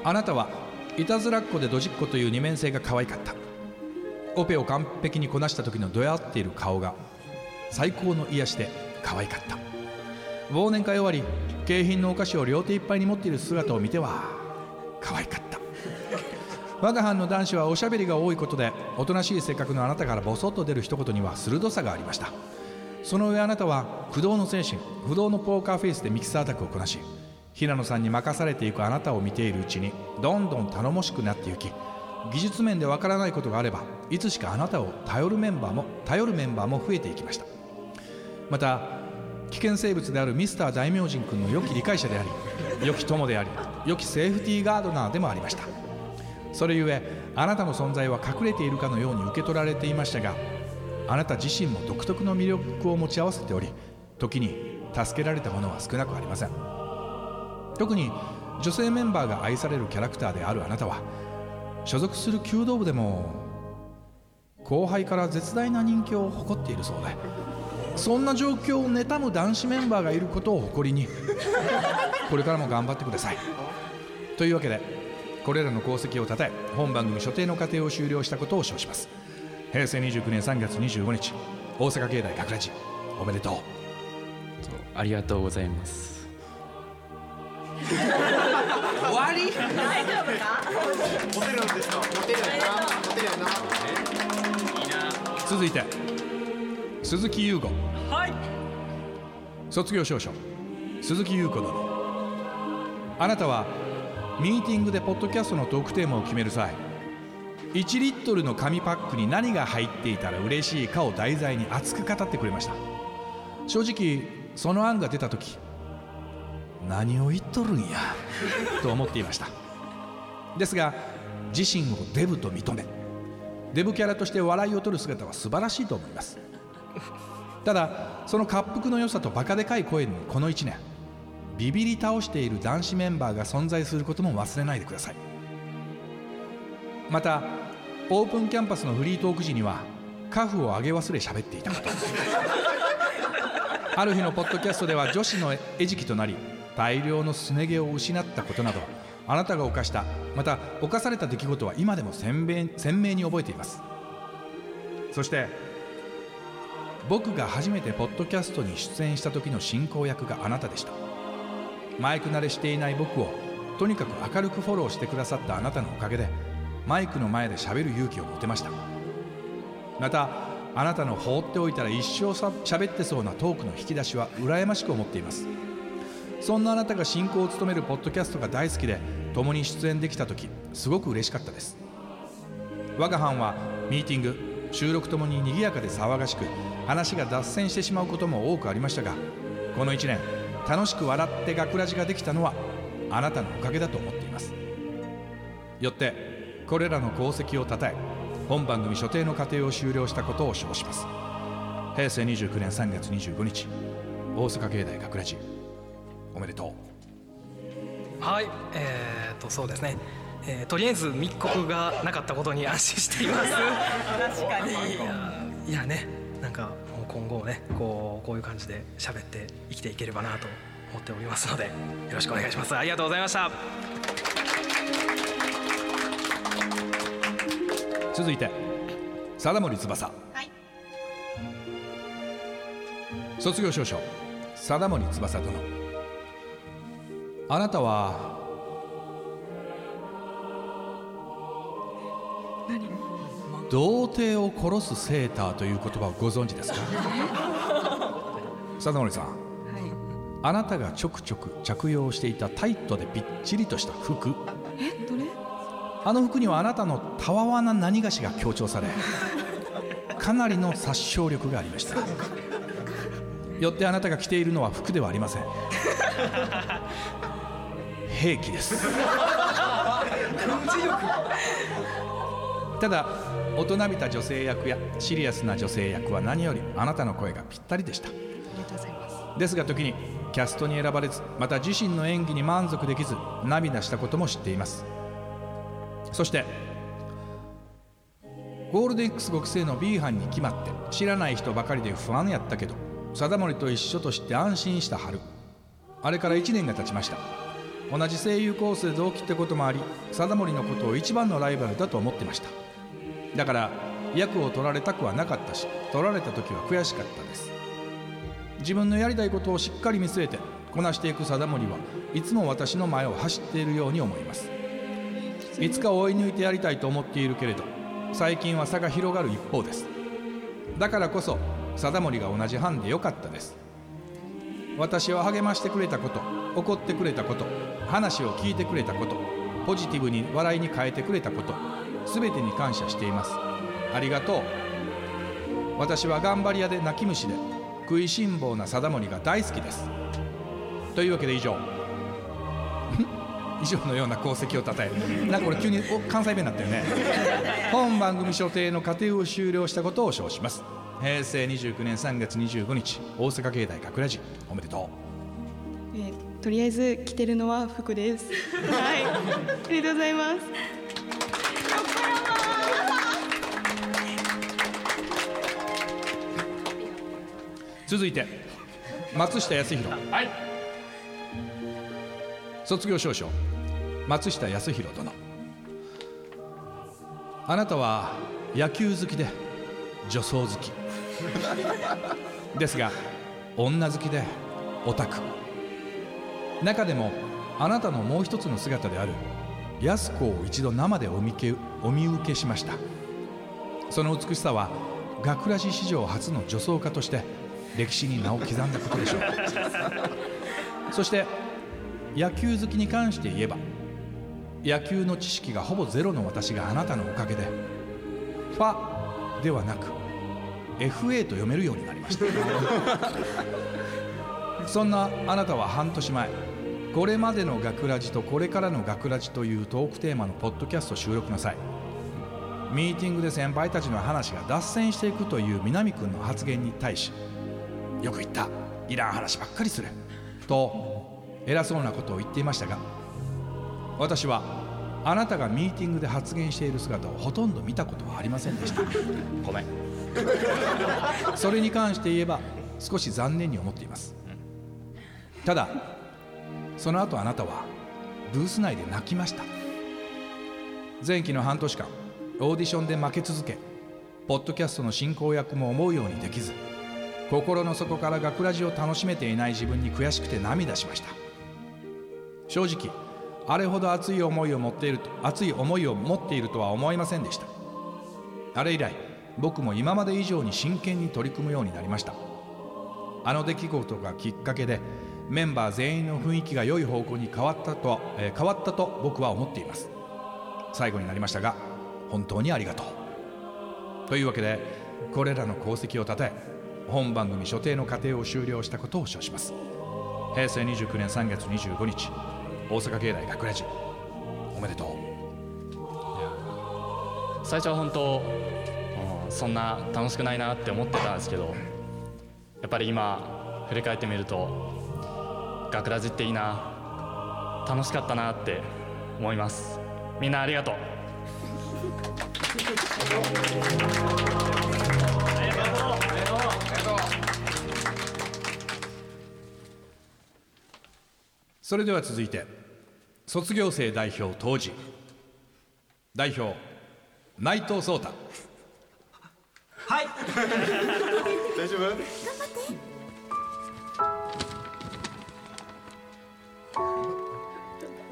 [SPEAKER 5] あなたはいたずらっ子でドジっ子という二面性が可愛かった。オペを完璧にこなした時のどやっている顔が最高の癒しで可愛かった。忘年会終わり景品のお菓子を両手いっぱいに持っている姿を見ては可愛かった。我が班の男子はおしゃべりが多いことでおとなしい性格のあなたからボソッと出る一言には鋭さがありました。その上あなたは不動の精神不動のポーカーフェイスでミキサーアタックをこなし平野さんに任されていくあなたを見ているうちにどんどん頼もしくなっていき技術面でわからないことがあればいつしかあなたを頼るメンバーも頼るメンバーも増えていきました。また危険生物であるミスター大明神君の良き理解者であり良き友であり良きセーフティーガードナーでもありました。それゆえあなたの存在は隠れているかのように受け取られていましたがあなた自身も独特の魅力を持ち合わせており時に助けられたものは少なくありません。特に女性メンバーが愛されるキャラクターであるあなたは所属する弓道部でも後輩から絶大な人気を誇っているそうでそんな状況を妬む男子メンバーがいることを誇りに これからも頑張ってください。というわけでこれらの功績をたたえ本番組所定の過程を終了したことを称します。平成29年3月25日大阪芸大学ラジおめでとう。
[SPEAKER 13] ありがとうございます。
[SPEAKER 5] 終わり？
[SPEAKER 1] 大丈夫か
[SPEAKER 14] モテるんですか？モテるよなモテるよな。
[SPEAKER 5] 続いて鈴木優吾。
[SPEAKER 4] はい。
[SPEAKER 5] 卒業証書。鈴木優子殿あなたはミーティングでポッドキャストのトークテーマを決める際1リットルの紙パックに何が入っていたら嬉しいかを題材に熱く語ってくれました。正直その案が出た時何を言っとるんや？と思っていました。ですが自身をデブと認めデブキャラとして笑いを取る姿は素晴らしいと思います。ただその滑腹の良さとバカでかい声にこの1年ビビり倒している男子メンバーが存在することも忘れないでください。またオープンキャンパスのフリートーク時にはカフを上げ忘れ喋っていたこと。ある日のポッドキャストでは女子の餌食となり大量のすね毛を失ったことなどあなたが犯したまた犯された出来事は今でも鮮明鮮明に覚えています。そして僕が初めてポッドキャストに出演した時の進行役があなたでした。マイク慣れしていない僕をとにかく明るくフォローしてくださったあなたのおかげでマイクの前で喋る勇気を持てました。またあなたの放っておいたら一生さ喋ってそうなトークの引き出しは羨ましく思っています。そんなあなたが進行を務めるポッドキャストが大好きで共に出演できた時すごく嬉しかったです。我が班はミーティング収録ともに賑やかで騒がしく話が脱線してしまうことも多くありましたがこの1年楽しく笑って学ラジができたのはあなたのおかげだと思っています。よってこれらの功績をたたえ本番組所定の過程を終了したことを称します。平成29年3月25日大阪芸大学ラジおめでとう。
[SPEAKER 4] はいえー、とそうですね。えーとりあえず密告がなかったことに安心しています。
[SPEAKER 3] 確かに。
[SPEAKER 4] いやねなんかもう今後ねこうこういう感じで喋って生きていければなと思っておりますのでよろしくお願いします。ありがとうございました
[SPEAKER 5] 続いて貞森翼、
[SPEAKER 1] はい。
[SPEAKER 5] 卒業証書貞森翼殿。あなたは童貞を殺すセーターという言葉をご存知ですか？貞森さん。あなたがちょくちょく着用していたタイトでぴっちりとした服あの服にはあなたのたわわな何がしが強調されかなりの殺傷力がありました。よってあなたが着ているのは服ではありません。兵器です。ただ大人びた女性役やシリアスな女性役は何よりあなたの声がぴったりでした。ですが時にキャストに選ばれずまた自身の演技に満足できず涙したことも知っています。そしてゴールデン X5 期生の B 班に決まって知らない人ばかりで不安やったけど貞森と一緒として安心した春。あれから1年が経ちました。同じ声優コースで同期ってこともあり貞森のことを一番のライバルだと思ってました。だから役を取られたくはなかったし取られた時は悔しかったです。自分のやりたいことをしっかり見据えてこなしていく貞森はいつも私の前を走っているように思います。いつか追い抜いてやりたいと思っているけれど最近は差が広がる一方です。だからこそ貞森が同じ班でよかったです。私を励ましてくれたこと怒ってくれたこと話を聞いてくれたことポジティブに笑いに変えてくれたこと全てに感謝しています。ありがとう。私は頑張り屋で泣き虫で食いしん坊な貞森が大好きです。というわけで以上。以上のような功績をたたえなんかこれ急にお関西弁になったよね。本番組所定の過程を終了したことを称します。平成29年3月25日大阪芸大学ラジおめでと
[SPEAKER 15] えーとりあえず着てるのは服です。はい、ありがとうございます。
[SPEAKER 5] う続いて松下康弘。
[SPEAKER 16] はい
[SPEAKER 5] 卒業証書松下康弘殿。あなたは野球好きで女装好き。ですが女好きでオタク。中でもあなたのもう一つの姿である安子を一度生でお見けお見受けしました。その美しさは学ラジ史上初の女装家として歴史に名を刻んだことでしょう。そして野球好きに関して言えば野球の知識がほぼゼロの私があなたのおかげでファではなく FA と読めるようになりました。そんなあなたは半年前これまでの学ラジとこれからの学ラジというトークテーマのポッドキャスト収録の際ミーティングで先輩たちの話が脱線していくという南君の発言に対しよく言った。いらん話ばっかりする。と偉そうなことを言っていましたが私はあなたがミーティングで発言している姿をほとんど見たことはありませんでした。ごめん。それに関して言えば少し残念に思っています。ただその後あなたはブース内で泣きました。前期の半年間オーディションで負け続けポッドキャストの進行役も思うようにできず心の底から学ラジを楽しめていない自分に悔しくて涙しました正直あれほど熱い思いを持っていると熱い思いを持っているとは思いませんでした。あれ以来僕も今まで以上に真剣に取り組むようになりました。あの出来事がきっかけでメンバー全員の雰囲気が良い方向に変わったと、えー変わったと僕は思っています。最後になりましたが本当にありがとう。というわけでこれらの功績をたたえ本番組所定の過程を終了したことを称します。平成29年3月25日大阪芸大学ラジおめでとう。
[SPEAKER 7] 最初は本当うんそんな楽しくないなって思ってたんですけどやっぱり今振り返ってみると学ラジっていいな。楽しかったなって思います。みんなありがとう。
[SPEAKER 5] それでは続いて卒業生代表当時代表内藤壮太。
[SPEAKER 12] はい。
[SPEAKER 14] 大丈夫？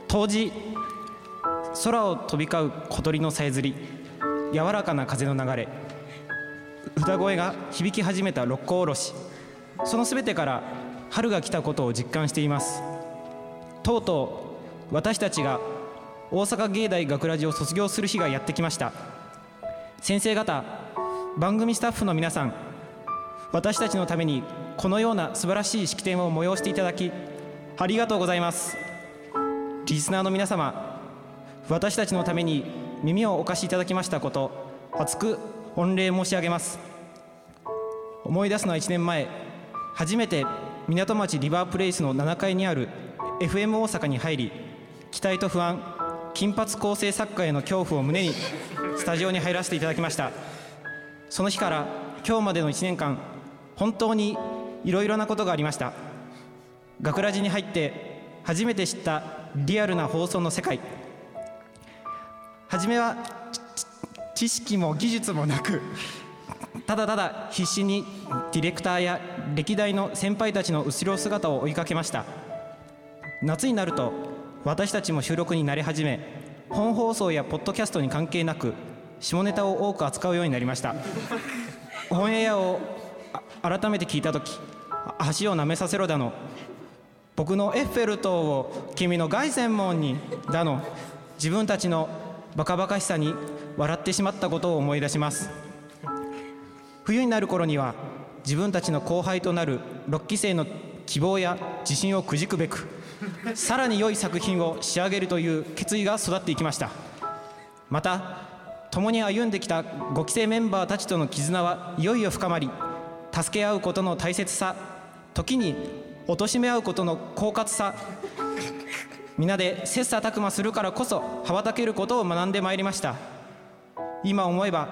[SPEAKER 12] 当時空を飛び交う小鳥のさえずり柔らかな風の流れ歌声が響き始めた六甲おろしその全てから春が来たことを実感しています。とうとう私たちが大阪芸大学ラジを卒業する日がやってきました。先生方番組スタッフの皆さん私たちのためにこのような素晴らしい式典を催していただきありがとうございます。リスナーの皆様私たちのために耳をお貸しいただきましたこと厚く御礼申し上げます。思い出すのは1年前初めて港町リバープレイスの7階にある FM 大阪に入り期待と不安金髪構成作家への恐怖を胸にスタジオに入らせていただきました。その日から今日までの1年間本当にいろいろなことがありました。学ラジに入って初めて知ったリアルな放送の世界。初めは知識も技術もなくただただ必死にディレクターや歴代の先輩たちの後ろ姿を追いかけました。夏になると私たちも収録に慣れ始め本放送やポッドキャストに関係なく下ネタを多く扱うようになりました。オンエアを改めて聞いた時あ足を舐めさせろだの。僕のエッフェル塔を君の凱旋門にだの。自分たちのバカバカしさに笑ってしまったことを思い出します。冬になる頃には自分たちの後輩となる6期生の希望や自信をくじくべくさらに良い作品を仕上げるという決意が育っていきました。また共に歩んできた5期生メンバーたちとの絆はいよいよ深まり助け合うことの大切さ時に貶め合うことの狡猾さ皆で切磋琢磨するからこそ羽ばたけることを学んでまいりました。今思えば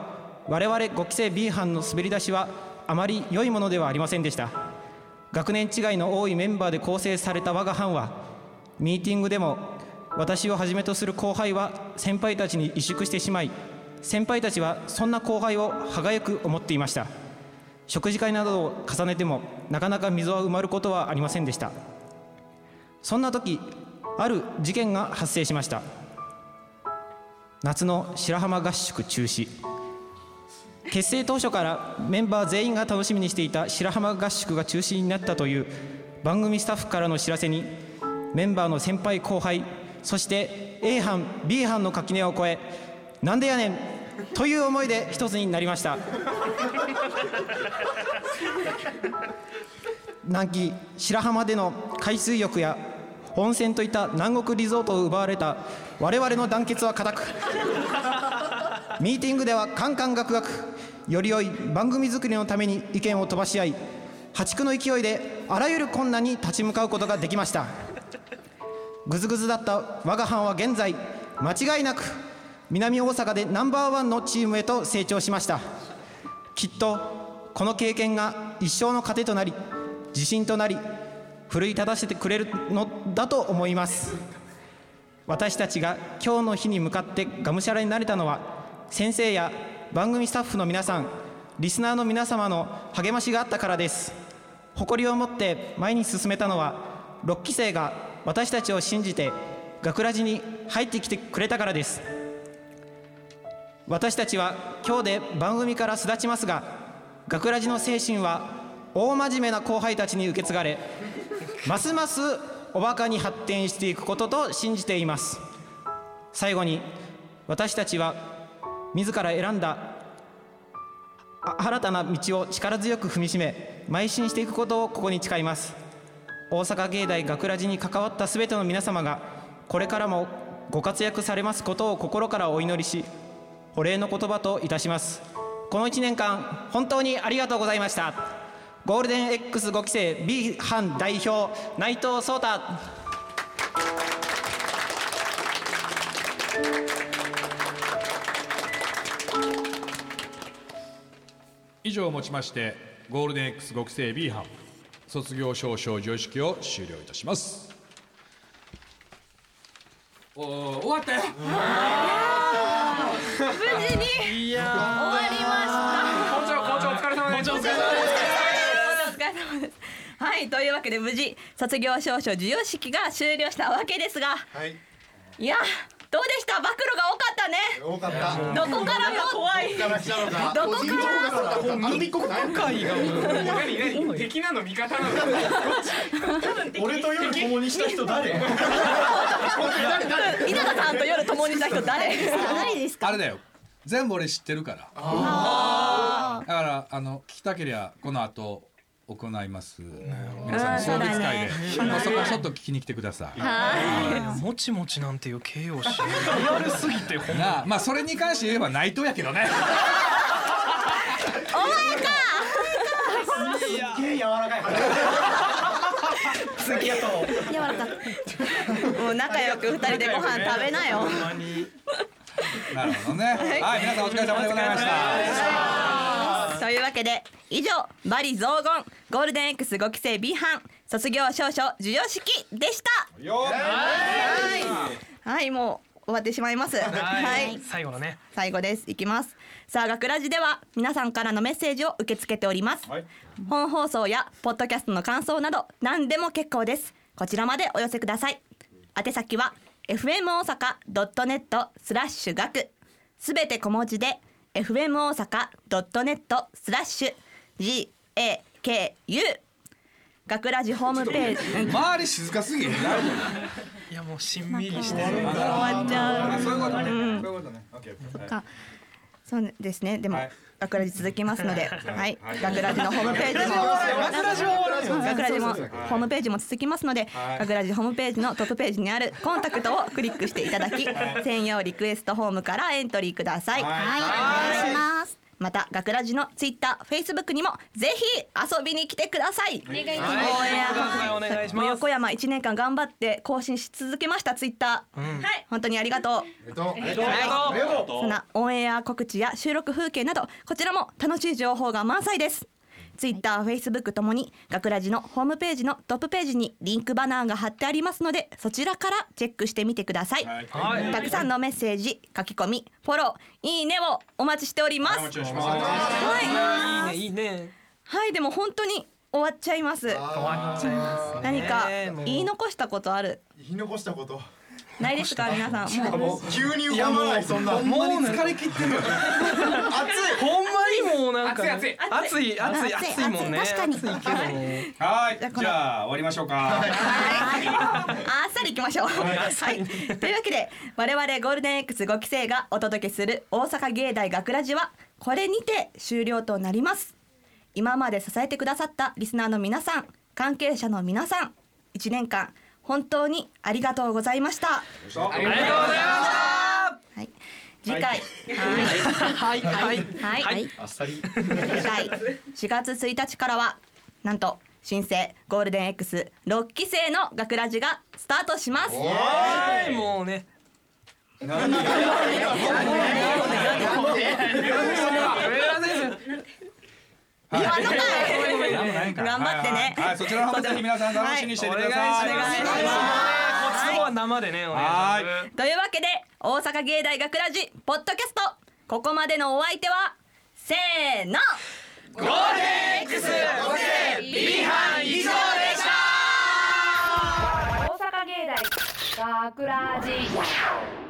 [SPEAKER 12] 我々5期生 B 班の滑り出しはあまり良いものではありませんでした。学年違いの多いメンバーで構成された我が班はミーティングでも私をはじめとする後輩は先輩たちに萎縮してしまい先輩たちはそんな後輩を歯がゆく思っていました。食事会などを重ねてもなかなか溝は埋まることはありませんでした。そんな時ある事件が発生しました。夏の白浜合宿中止。結成当初からメンバー全員が楽しみにしていた白浜合宿が中止になったという番組スタッフからの知らせにメンバーの先輩後輩そして A 班 B 班の垣根を越えなんでやねんという思いで一つになりました。南紀白浜での海水浴や温泉といった南国リゾートを奪われた我々の団結は固くミーティングではカンカンガクガクより良い番組作りのために意見を飛ばし合い破竹の勢いであらゆる困難に立ち向かうことができました。ぐずぐずだった我が班は現在間違いなく南大阪でナンバーワンのチームへと成長しました。きっとこの経験が一生の糧となり自信となり奮い立たせてくれるのだと思います。私たちが今日の日に向かってがむしゃらになれたのは先生や番組スタッフの皆さんリスナーの皆様の励ましがあったからです。誇りを持って前に進めたのは6期生が私たちを信じて学ラジに入ってきてくれたからです。私たちは今日で番組から巣立ちますが学ラジの精神は大真面目な後輩たちに受け継がれますますおバカに発展していくことと信じています。最後に私たちは自ら選んだ。新たな道を力強く踏みしめ邁進していくことをここに誓います。大阪芸大学ラジに関わった全ての皆様がこれからもご活躍されますことを心からお祈りしお礼の言葉といたします。この1年間本当にありがとうございました。ゴールデン X5 期生 B 班代表内藤壮太。
[SPEAKER 5] 以上をもちましてゴールデン X 5期生 B 班卒業証書授与式を終了いたします。お終わったよ。
[SPEAKER 1] 無事に。
[SPEAKER 5] いや
[SPEAKER 1] 終わりました。
[SPEAKER 4] 校長校長お疲れ様です。
[SPEAKER 2] お疲れ様です。はいというわけで無事卒業証書授与式が終了したわけですが、い、やどうでした？暴露が多かったね。
[SPEAKER 10] 多かった。
[SPEAKER 2] どこからも？怖い
[SPEAKER 10] どこから来たのか？
[SPEAKER 2] どこから？
[SPEAKER 10] あの密告ない
[SPEAKER 4] 回が何何敵なの味方なの
[SPEAKER 10] 俺と夜共にした人誰
[SPEAKER 2] 稲田さんと夜共にした人誰？
[SPEAKER 8] 誰です
[SPEAKER 5] あれだよ。全部俺知ってるから。
[SPEAKER 2] あ
[SPEAKER 5] だからあの聞きたけりゃこの後行います。皆さん送別会で。
[SPEAKER 2] そうだね。
[SPEAKER 5] まあそこはちょっと聞きに来てください。
[SPEAKER 2] はい。
[SPEAKER 4] もちもちなんていう形容詞リアルすぎて
[SPEAKER 5] まあそれに関して言えば内藤やけどね。
[SPEAKER 2] お前か。
[SPEAKER 10] すげえ柔らかい
[SPEAKER 4] 次やと。
[SPEAKER 2] 柔らかもう仲良く二人でご飯食べなよ。
[SPEAKER 5] なるほどね。はい。皆さんお疲れ様でございました。
[SPEAKER 2] というわけで以上バリ雑言ゴールデン X5 期生 B 班卒業証書授与式でした。はい。はいもう終わってしまいます。はい。
[SPEAKER 4] 最後のね。
[SPEAKER 2] 最後です。いきます。さあ学ラジでは皆さんからのメッセージを受け付けております、本放送やポッドキャストの感想など何でも結構です。こちらまでお寄せください。宛先は fm 大阪 .net スラッシュ学。すべて小文字で fm 大阪 .net スラッシュ gaku 学ラジホームページ。
[SPEAKER 5] 周り静かすぎへん？大丈
[SPEAKER 4] いやもうしんみりしてる。
[SPEAKER 2] 終わっちゃう。
[SPEAKER 5] 夫そういうことね。
[SPEAKER 2] うん。
[SPEAKER 5] そういうことね。オッケーオッケー
[SPEAKER 2] か。そうですね。でも、
[SPEAKER 5] はい。
[SPEAKER 2] 学ラジ続きますので、はい、
[SPEAKER 5] はい。
[SPEAKER 2] 学ラジのホームページも、
[SPEAKER 5] 学ラジ
[SPEAKER 2] もホームページも続きますので、
[SPEAKER 5] はい。
[SPEAKER 2] 学ラジホームページのトップページにあるコンタクトをクリックしていただき、専用リクエストフォームからエントリーください。
[SPEAKER 8] はい。お願いします
[SPEAKER 2] また学ラジのツイッター、フェイスブックにもぜひ遊びに来てください。
[SPEAKER 4] 願いし
[SPEAKER 2] 応
[SPEAKER 4] ます。
[SPEAKER 2] 援
[SPEAKER 4] はい。お願いします
[SPEAKER 2] 横山一年間頑張って更新し続けましたツイッター。はい、本当にありがとう。
[SPEAKER 10] ありがとう。
[SPEAKER 2] ありがとう。そんなオンエア告知や収録風景などこちらも楽しい情報が満載ですツイッター、フェイスブックともに学ラジのホームページのトップページにリンクバナーが貼ってありますのでそちらからチェックしてみてください、
[SPEAKER 4] はい。
[SPEAKER 2] たくさんのメッセージ書き込みフォローいいねをお待ちしております。はい。
[SPEAKER 4] いいねいいね。
[SPEAKER 2] はいでも本当に終わっちゃいます。
[SPEAKER 4] 終わっちゃいます
[SPEAKER 2] 何か言い残したことある？
[SPEAKER 10] 言い残したこと
[SPEAKER 2] ないですか皆さん。もう。
[SPEAKER 10] 急に浮かばないそんな。
[SPEAKER 4] もう
[SPEAKER 10] 疲れ切ってる
[SPEAKER 4] 熱 い。ほんまにもうなんか
[SPEAKER 5] 熱い
[SPEAKER 4] 熱い。熱い熱いもんね。
[SPEAKER 8] 確かに。
[SPEAKER 5] はい。じゃあ終わりましょうか。
[SPEAKER 2] あっさり行きましょう。はい。というわけで我々ゴールデン X5 期生がお届けする大阪芸大学ラジはこれにて終了となります。今まで支えてくださったリスナーの皆さん、関係者の皆さん、1年間本当にありがとうございました。
[SPEAKER 4] ありがとうございました。
[SPEAKER 2] はい。次回、
[SPEAKER 4] はい。はい。
[SPEAKER 2] はい、はい、
[SPEAKER 13] あっさり
[SPEAKER 2] 次回4月1日からはなんと新生ゴールデン X6 期生の学ラジがスタートします。
[SPEAKER 4] はい。もうね。
[SPEAKER 2] 言わんのかい。頑張ってね。
[SPEAKER 5] はい。はい。そちらの方もぜひ皆さん楽しみにしていてください。
[SPEAKER 2] はいお願いします。
[SPEAKER 4] こっちの方は生でねお願い。します
[SPEAKER 2] というわけで大阪芸大学ラジポッドキャストここまでのお相手はせーの。
[SPEAKER 4] ゴールデン X ビハン以上でした。
[SPEAKER 2] 大阪芸大学ラジ